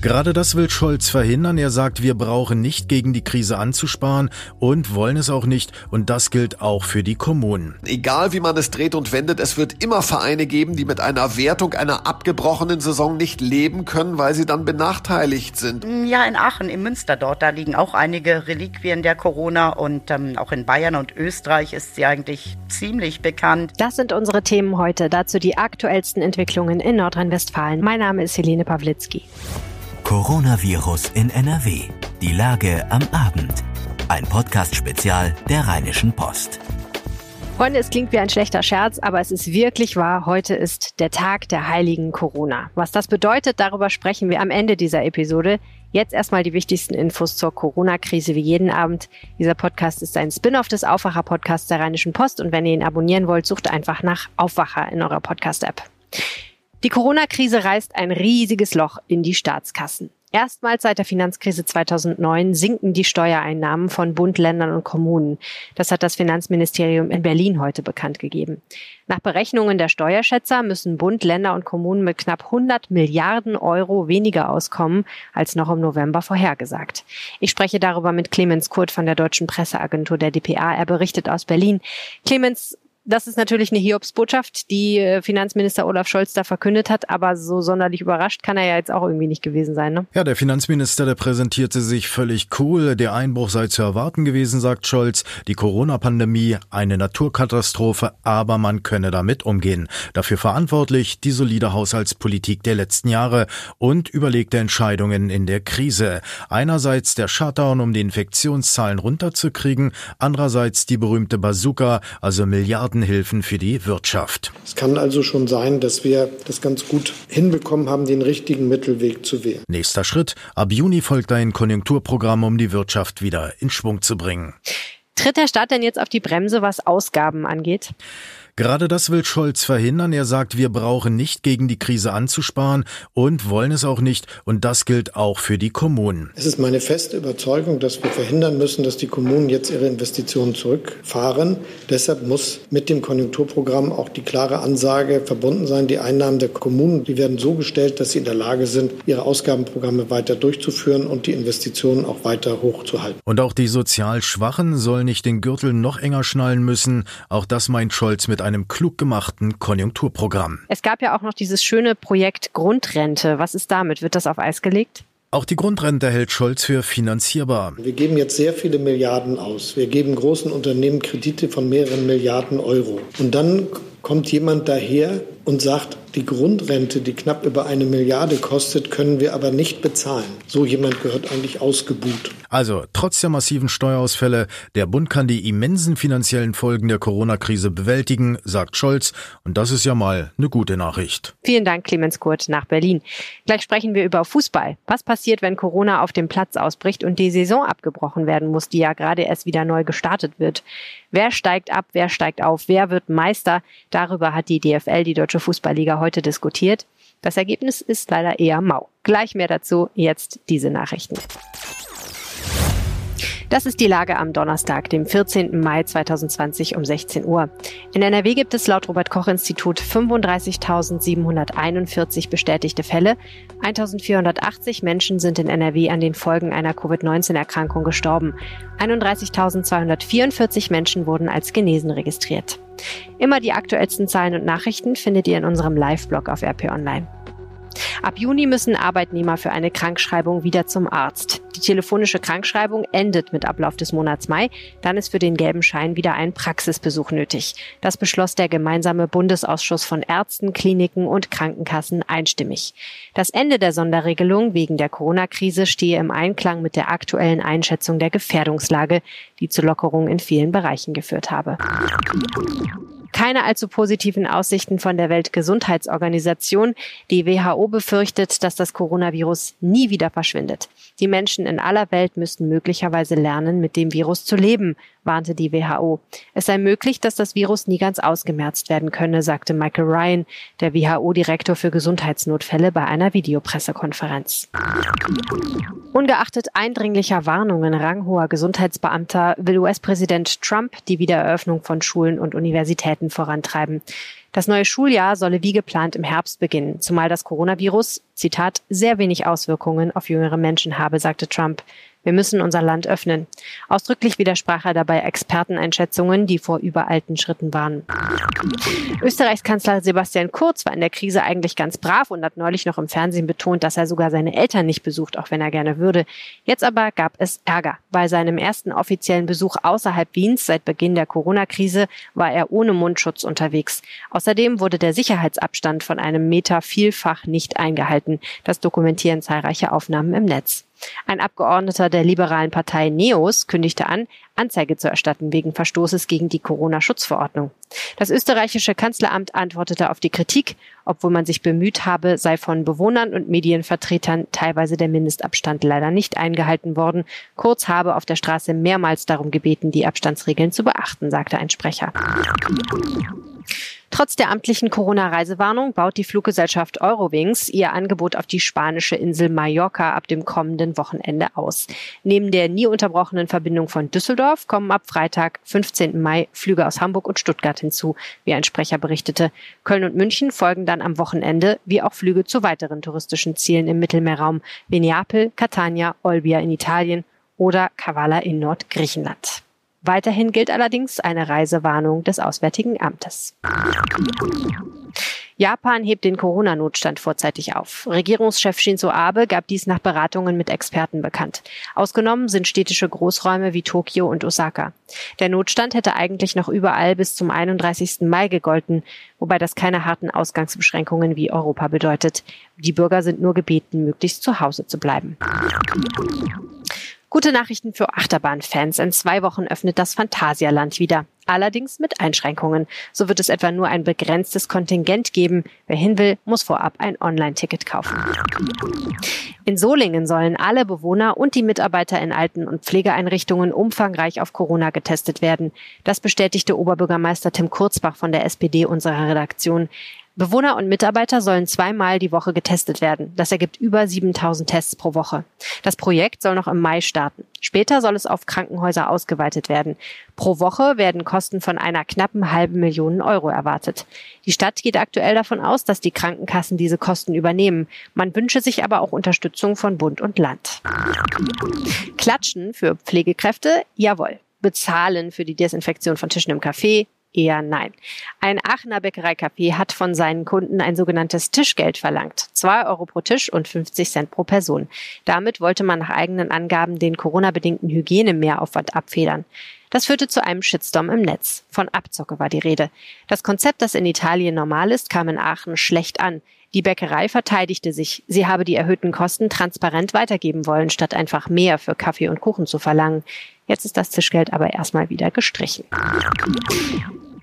Gerade das will Scholz verhindern. Er sagt, wir brauchen nicht gegen die Krise anzusparen und wollen es auch nicht. Und das gilt auch für die Kommunen. Egal wie man es dreht und wendet, es wird immer Vereine geben, die mit einer Wertung einer abgebrochenen Saison nicht leben können, weil sie dann benachteiligt sind. Ja, in Aachen, im Münster dort, da liegen auch einige Reliquien der Corona und ähm, auch in Bayern und Österreich ist sie eigentlich ziemlich bekannt. Das sind unsere Themen heute. Dazu die aktuellsten Entwicklungen in Nordrhein-Westfalen. Mein Name ist Helene Pawlitzki. Coronavirus in NRW. Die Lage am Abend. Ein Podcast-Spezial der Rheinischen Post. Freunde, es klingt wie ein schlechter Scherz, aber es ist wirklich wahr. Heute ist der Tag der heiligen Corona. Was das bedeutet, darüber sprechen wir am Ende dieser Episode. Jetzt erstmal die wichtigsten Infos zur Corona-Krise wie jeden Abend. Dieser Podcast ist ein Spin-off des Aufwacher-Podcasts der Rheinischen Post und wenn ihr ihn abonnieren wollt, sucht einfach nach Aufwacher in eurer Podcast-App. Die Corona-Krise reißt ein riesiges Loch in die Staatskassen. Erstmals seit der Finanzkrise 2009 sinken die Steuereinnahmen von Bund, Ländern und Kommunen. Das hat das Finanzministerium in Berlin heute bekannt gegeben. Nach Berechnungen der Steuerschätzer müssen Bund, Länder und Kommunen mit knapp 100 Milliarden Euro weniger auskommen als noch im November vorhergesagt. Ich spreche darüber mit Clemens Kurt von der Deutschen Presseagentur der DPA. Er berichtet aus Berlin. Clemens, das ist natürlich eine Hiobsbotschaft, die äh, Finanzminister Olaf Scholz da verkündet hat, aber so sonderlich überrascht kann er ja jetzt auch irgendwie nicht gewesen sein. Ne? Ja, der Finanzminister, der präsentierte sich völlig cool. Der Einbruch sei zu erwarten gewesen, sagt Scholz. Die Corona-Pandemie, eine Naturkatastrophe, aber man könne damit umgehen. Dafür verantwortlich die solide Haushaltspolitik der letzten Jahre und überlegte Entscheidungen in der Krise. Einerseits der Shutdown, um die Infektionszahlen runterzukriegen, andererseits die berühmte Bazooka, also Milliarden Milliardenhilfen für die Wirtschaft. Es kann also schon sein, dass wir das ganz gut hinbekommen haben, den richtigen Mittelweg zu wählen. Nächster Schritt. Ab Juni folgt ein Konjunkturprogramm, um die Wirtschaft wieder in Schwung zu bringen. Tritt der Staat denn jetzt auf die Bremse, was Ausgaben angeht? Gerade das will Scholz verhindern. Er sagt, wir brauchen nicht gegen die Krise anzusparen und wollen es auch nicht. Und das gilt auch für die Kommunen. Es ist meine feste Überzeugung, dass wir verhindern müssen, dass die Kommunen jetzt ihre Investitionen zurückfahren. Deshalb muss mit dem Konjunkturprogramm auch die klare Ansage verbunden sein. Die Einnahmen der Kommunen, die werden so gestellt, dass sie in der Lage sind, ihre Ausgabenprogramme weiter durchzuführen und die Investitionen auch weiter hochzuhalten. Und auch die sozial Schwachen sollen nicht den Gürtel noch enger schnallen müssen. Auch das meint Scholz mit einem klug gemachten Konjunkturprogramm. Es gab ja auch noch dieses schöne Projekt Grundrente. Was ist damit? Wird das auf Eis gelegt? Auch die Grundrente hält Scholz für finanzierbar. Wir geben jetzt sehr viele Milliarden aus. Wir geben großen Unternehmen Kredite von mehreren Milliarden Euro. Und dann kommt jemand daher und sagt, die Grundrente, die knapp über eine Milliarde kostet, können wir aber nicht bezahlen. So jemand gehört eigentlich ausgebuht. Also, trotz der massiven Steuerausfälle, der Bund kann die immensen finanziellen Folgen der Corona-Krise bewältigen, sagt Scholz. Und das ist ja mal eine gute Nachricht. Vielen Dank, Clemens Kurt, nach Berlin. Gleich sprechen wir über Fußball. Was passiert, wenn Corona auf dem Platz ausbricht und die Saison abgebrochen werden muss, die ja gerade erst wieder neu gestartet wird? Wer steigt ab, wer steigt auf, wer wird Meister? Darüber hat die DFL, die Deutsche Fußballliga, heute diskutiert. Das Ergebnis ist leider eher mau. Gleich mehr dazu, jetzt diese Nachrichten. Das ist die Lage am Donnerstag, dem 14. Mai 2020 um 16 Uhr. In NRW gibt es laut Robert Koch Institut 35.741 bestätigte Fälle. 1.480 Menschen sind in NRW an den Folgen einer Covid-19-Erkrankung gestorben. 31.244 Menschen wurden als genesen registriert. Immer die aktuellsten Zahlen und Nachrichten findet ihr in unserem Live-Blog auf RP Online. Ab Juni müssen Arbeitnehmer für eine Krankschreibung wieder zum Arzt. Die telefonische Krankschreibung endet mit Ablauf des Monats Mai. Dann ist für den gelben Schein wieder ein Praxisbesuch nötig. Das beschloss der gemeinsame Bundesausschuss von Ärzten, Kliniken und Krankenkassen einstimmig. Das Ende der Sonderregelung wegen der Corona-Krise stehe im Einklang mit der aktuellen Einschätzung der Gefährdungslage, die zu Lockerungen in vielen Bereichen geführt habe keine allzu positiven Aussichten von der Weltgesundheitsorganisation. Die WHO befürchtet, dass das Coronavirus nie wieder verschwindet. Die Menschen in aller Welt müssten möglicherweise lernen, mit dem Virus zu leben, warnte die WHO. Es sei möglich, dass das Virus nie ganz ausgemerzt werden könne, sagte Michael Ryan, der WHO-Direktor für Gesundheitsnotfälle bei einer Videopressekonferenz. Ungeachtet eindringlicher Warnungen ranghoher Gesundheitsbeamter will US-Präsident Trump die Wiedereröffnung von Schulen und Universitäten vorantreiben. Das neue Schuljahr solle wie geplant im Herbst beginnen, zumal das Coronavirus, Zitat, sehr wenig Auswirkungen auf jüngere Menschen habe, sagte Trump. Wir müssen unser Land öffnen. Ausdrücklich widersprach er dabei Experteneinschätzungen, die vor überalten Schritten waren. Österreichs Kanzler Sebastian Kurz war in der Krise eigentlich ganz brav und hat neulich noch im Fernsehen betont, dass er sogar seine Eltern nicht besucht, auch wenn er gerne würde. Jetzt aber gab es Ärger. Bei seinem ersten offiziellen Besuch außerhalb Wiens seit Beginn der Corona-Krise war er ohne Mundschutz unterwegs. Außerdem wurde der Sicherheitsabstand von einem Meter vielfach nicht eingehalten. Das dokumentieren zahlreiche Aufnahmen im Netz. Ein Abgeordneter der liberalen Partei NEOS kündigte an, Anzeige zu erstatten wegen Verstoßes gegen die Corona-Schutzverordnung. Das österreichische Kanzleramt antwortete auf die Kritik, obwohl man sich bemüht habe, sei von Bewohnern und Medienvertretern teilweise der Mindestabstand leider nicht eingehalten worden. Kurz habe auf der Straße mehrmals darum gebeten, die Abstandsregeln zu beachten, sagte ein Sprecher. Trotz der amtlichen Corona-Reisewarnung baut die Fluggesellschaft Eurowings ihr Angebot auf die spanische Insel Mallorca ab dem kommenden Wochenende aus. Neben der nie unterbrochenen Verbindung von Düsseldorf kommen ab Freitag, 15. Mai, Flüge aus Hamburg und Stuttgart hinzu, wie ein Sprecher berichtete. Köln und München folgen dann am Wochenende, wie auch Flüge zu weiteren touristischen Zielen im Mittelmeerraum, wie Neapel, Catania, Olbia in Italien oder Kavala in Nordgriechenland. Weiterhin gilt allerdings eine Reisewarnung des Auswärtigen Amtes. Japan hebt den Corona-Notstand vorzeitig auf. Regierungschef Shinzo Abe gab dies nach Beratungen mit Experten bekannt. Ausgenommen sind städtische Großräume wie Tokio und Osaka. Der Notstand hätte eigentlich noch überall bis zum 31. Mai gegolten, wobei das keine harten Ausgangsbeschränkungen wie Europa bedeutet. Die Bürger sind nur gebeten, möglichst zu Hause zu bleiben. Gute Nachrichten für Achterbahnfans. In zwei Wochen öffnet das Phantasialand wieder. Allerdings mit Einschränkungen. So wird es etwa nur ein begrenztes Kontingent geben. Wer hin will, muss vorab ein Online-Ticket kaufen. In Solingen sollen alle Bewohner und die Mitarbeiter in Alten- und Pflegeeinrichtungen umfangreich auf Corona getestet werden. Das bestätigte Oberbürgermeister Tim Kurzbach von der SPD unserer Redaktion. Bewohner und Mitarbeiter sollen zweimal die Woche getestet werden. Das ergibt über 7000 Tests pro Woche. Das Projekt soll noch im Mai starten. Später soll es auf Krankenhäuser ausgeweitet werden. Pro Woche werden Kosten von einer knappen halben Million Euro erwartet. Die Stadt geht aktuell davon aus, dass die Krankenkassen diese Kosten übernehmen. Man wünsche sich aber auch Unterstützung von Bund und Land. Klatschen für Pflegekräfte? Jawohl. Bezahlen für die Desinfektion von Tischen im Café? Eher nein. Ein Aachener Bäckereicafé hat von seinen Kunden ein sogenanntes Tischgeld verlangt. Zwei Euro pro Tisch und 50 Cent pro Person. Damit wollte man nach eigenen Angaben den Corona-bedingten Hygienemehraufwand abfedern. Das führte zu einem Shitstorm im Netz. Von Abzocke war die Rede. Das Konzept, das in Italien normal ist, kam in Aachen schlecht an. Die Bäckerei verteidigte sich. Sie habe die erhöhten Kosten transparent weitergeben wollen, statt einfach mehr für Kaffee und Kuchen zu verlangen. Jetzt ist das Tischgeld aber erstmal wieder gestrichen.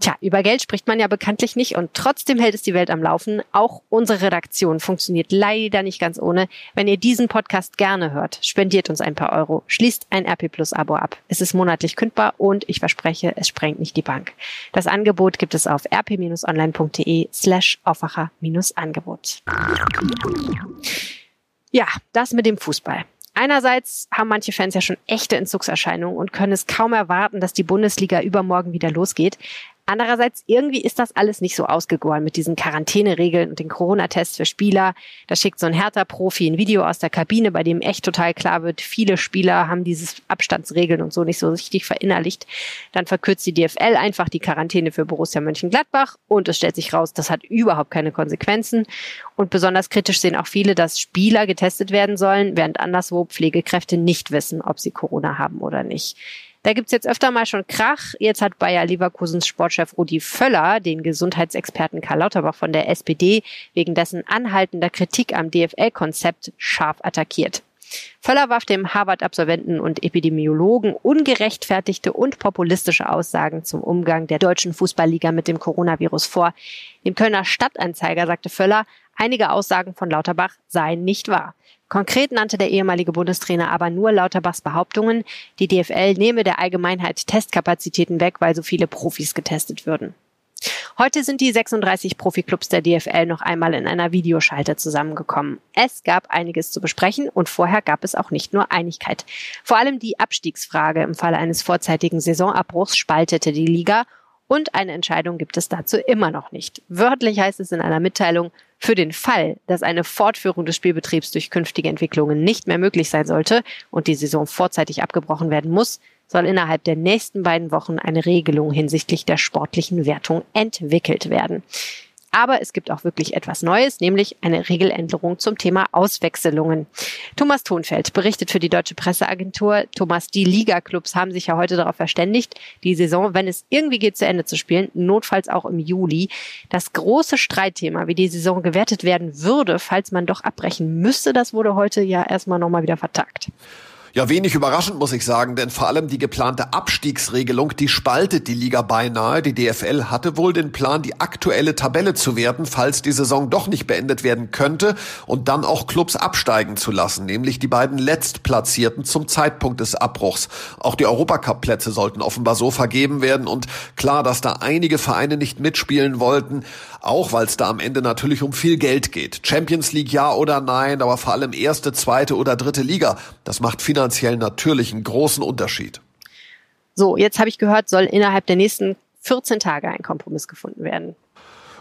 Tja, über Geld spricht man ja bekanntlich nicht und trotzdem hält es die Welt am Laufen. Auch unsere Redaktion funktioniert leider nicht ganz ohne. Wenn ihr diesen Podcast gerne hört, spendiert uns ein paar Euro, schließt ein RP Plus Abo ab. Es ist monatlich kündbar und ich verspreche, es sprengt nicht die Bank. Das Angebot gibt es auf rp-online.de slash Aufwacher-Angebot. Ja, das mit dem Fußball. Einerseits haben manche Fans ja schon echte Entzugserscheinungen und können es kaum erwarten, dass die Bundesliga übermorgen wieder losgeht. Andererseits, irgendwie ist das alles nicht so ausgegoren mit diesen Quarantäneregeln und den Corona-Tests für Spieler. Da schickt so ein Hertha-Profi ein Video aus der Kabine, bei dem echt total klar wird, viele Spieler haben dieses Abstandsregeln und so nicht so richtig verinnerlicht. Dann verkürzt die DFL einfach die Quarantäne für Borussia Mönchengladbach und es stellt sich raus, das hat überhaupt keine Konsequenzen. Und besonders kritisch sehen auch viele, dass Spieler getestet werden sollen, während anderswo Pflegekräfte nicht wissen, ob sie Corona haben oder nicht. Da gibt's jetzt öfter mal schon Krach. Jetzt hat Bayer Leverkusens Sportchef Rudi Völler den Gesundheitsexperten Karl Lauterbach von der SPD wegen dessen anhaltender Kritik am DFL-Konzept scharf attackiert. Völler warf dem Harvard-Absolventen und Epidemiologen ungerechtfertigte und populistische Aussagen zum Umgang der deutschen Fußballliga mit dem Coronavirus vor. Dem Kölner Stadtanzeiger sagte Völler, einige Aussagen von Lauterbach seien nicht wahr. Konkret nannte der ehemalige Bundestrainer aber nur Lauterbachs Behauptungen, die DFL nehme der Allgemeinheit Testkapazitäten weg, weil so viele Profis getestet würden. Heute sind die 36 Profiklubs der DFL noch einmal in einer Videoschalte zusammengekommen. Es gab einiges zu besprechen und vorher gab es auch nicht nur Einigkeit. Vor allem die Abstiegsfrage im Falle eines vorzeitigen Saisonabbruchs spaltete die Liga Und eine Entscheidung gibt es dazu immer noch nicht. Wörtlich heißt es in einer Mitteilung, für den Fall, dass eine Fortführung des Spielbetriebs durch künftige Entwicklungen nicht mehr möglich sein sollte und die Saison vorzeitig abgebrochen werden muss, soll innerhalb der nächsten beiden Wochen eine Regelung hinsichtlich der sportlichen Wertung entwickelt werden. Aber es gibt auch wirklich etwas Neues, nämlich eine Regeländerung zum Thema Auswechselungen. Thomas Thonfeld berichtet für die Deutsche Presseagentur. Thomas, die Liga-Clubs haben sich ja heute darauf verständigt, die Saison, wenn es irgendwie geht, zu Ende zu spielen, notfalls auch im Juli. Das große Streitthema, wie die Saison gewertet werden würde, falls man doch abbrechen müsste, das wurde heute ja erstmal nochmal wieder vertagt. Ja, wenig überraschend muss ich sagen, denn vor allem die geplante Abstiegsregelung, die spaltet die Liga beinahe. Die DFL hatte wohl den Plan, die aktuelle Tabelle zu werten, falls die Saison doch nicht beendet werden könnte und dann auch Clubs absteigen zu lassen, nämlich die beiden Letztplatzierten zum Zeitpunkt des Abbruchs. Auch die Europacup-Plätze sollten offenbar so vergeben werden und klar, dass da einige Vereine nicht mitspielen wollten, auch weil es da am Ende natürlich um viel Geld geht. Champions League ja oder nein, aber vor allem erste, zweite oder dritte Liga. Das macht finanziell natürlich einen großen Unterschied. So, jetzt habe ich gehört, soll innerhalb der nächsten 14 Tage ein Kompromiss gefunden werden.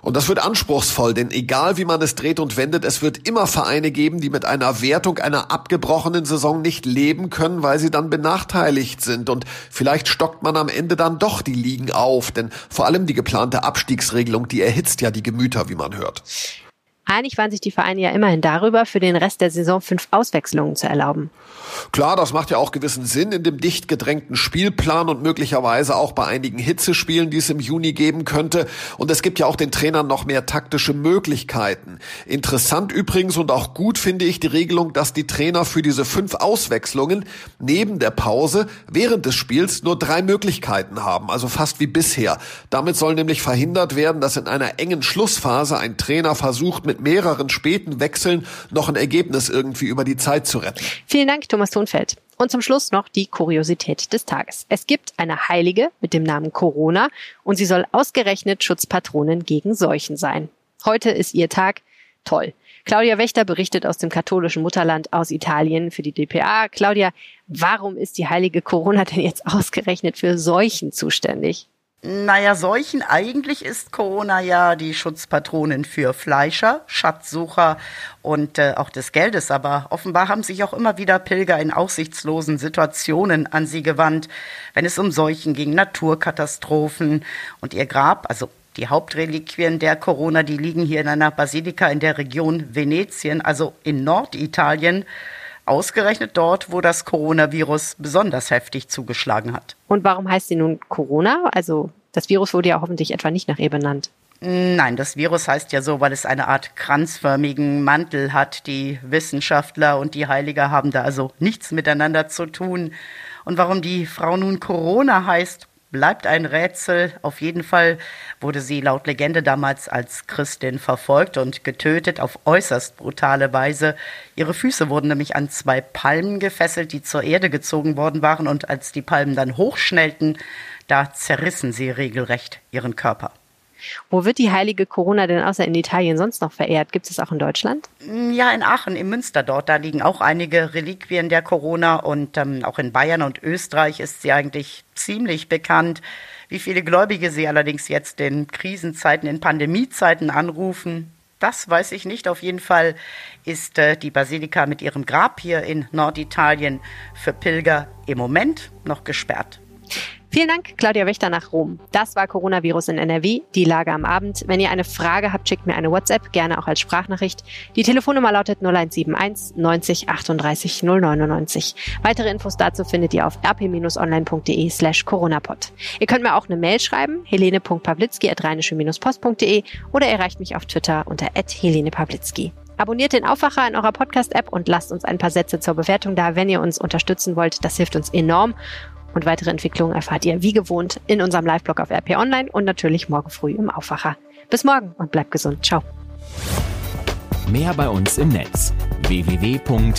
Und das wird anspruchsvoll, denn egal wie man es dreht und wendet, es wird immer Vereine geben, die mit einer Wertung einer abgebrochenen Saison nicht leben können, weil sie dann benachteiligt sind. Und vielleicht stockt man am Ende dann doch die Ligen auf, denn vor allem die geplante Abstiegsregelung, die erhitzt ja die Gemüter, wie man hört. Einig waren sich die Vereine ja immerhin darüber, für den Rest der Saison fünf Auswechslungen zu erlauben. Klar, das macht ja auch gewissen Sinn in dem dicht gedrängten Spielplan und möglicherweise auch bei einigen Hitzespielen, die es im Juni geben könnte. Und es gibt ja auch den Trainern noch mehr taktische Möglichkeiten. Interessant übrigens und auch gut finde ich die Regelung, dass die Trainer für diese fünf Auswechslungen neben der Pause während des Spiels nur drei Möglichkeiten haben, also fast wie bisher. Damit soll nämlich verhindert werden, dass in einer engen Schlussphase ein Trainer versucht, mit mehreren späten Wechseln noch ein Ergebnis irgendwie über die Zeit zu retten. Vielen Dank, Thomas Thunfeld. Und zum Schluss noch die Kuriosität des Tages. Es gibt eine Heilige mit dem Namen Corona und sie soll ausgerechnet Schutzpatronin gegen Seuchen sein. Heute ist ihr Tag. Toll. Claudia Wächter berichtet aus dem katholischen Mutterland aus Italien für die DPA. Claudia, warum ist die heilige Corona denn jetzt ausgerechnet für Seuchen zuständig? Naja, Seuchen, eigentlich ist Corona ja die Schutzpatronin für Fleischer, Schatzsucher und äh, auch des Geldes. Aber offenbar haben sich auch immer wieder Pilger in aussichtslosen Situationen an sie gewandt, wenn es um Seuchen ging, Naturkatastrophen und ihr Grab, also die Hauptreliquien der Corona, die liegen hier in einer Basilika in der Region Venetien, also in Norditalien ausgerechnet dort, wo das Coronavirus besonders heftig zugeschlagen hat. Und warum heißt sie nun Corona? Also das Virus wurde ja hoffentlich etwa nicht nach ihr benannt. Nein, das Virus heißt ja so, weil es eine Art kranzförmigen Mantel hat. Die Wissenschaftler und die Heilige haben da also nichts miteinander zu tun. Und warum die Frau nun Corona heißt, bleibt ein Rätsel. Auf jeden Fall wurde sie laut Legende damals als Christin verfolgt und getötet auf äußerst brutale Weise. Ihre Füße wurden nämlich an zwei Palmen gefesselt, die zur Erde gezogen worden waren, und als die Palmen dann hochschnellten, da zerrissen sie regelrecht ihren Körper. Wo wird die heilige Corona denn außer in Italien sonst noch verehrt? Gibt es auch in Deutschland? Ja, in Aachen, im Münster dort. Da liegen auch einige Reliquien der Corona und ähm, auch in Bayern und Österreich ist sie eigentlich ziemlich bekannt. Wie viele Gläubige sie allerdings jetzt in Krisenzeiten, in Pandemiezeiten anrufen, das weiß ich nicht. Auf jeden Fall ist äh, die Basilika mit ihrem Grab hier in Norditalien für Pilger im Moment noch gesperrt. Vielen Dank, Claudia Wächter nach Rom. Das war Coronavirus in NRW, die Lage am Abend. Wenn ihr eine Frage habt, schickt mir eine WhatsApp, gerne auch als Sprachnachricht. Die Telefonnummer lautet 0171 90 38 099. Weitere Infos dazu findet ihr auf rp-online.de slash coronapod. Ihr könnt mir auch eine Mail schreiben, helene.pawlitzki at rheinische-post.de oder erreicht mich auf Twitter unter Helene Pawlitzki. Abonniert den Aufwacher in eurer Podcast-App und lasst uns ein paar Sätze zur Bewertung da, wenn ihr uns unterstützen wollt. Das hilft uns enorm. Und weitere Entwicklungen erfahrt ihr wie gewohnt in unserem Live-Blog auf RP Online und natürlich morgen früh im Aufwacher. Bis morgen und bleibt gesund. Ciao. Mehr bei uns im Netz www.rp-online.de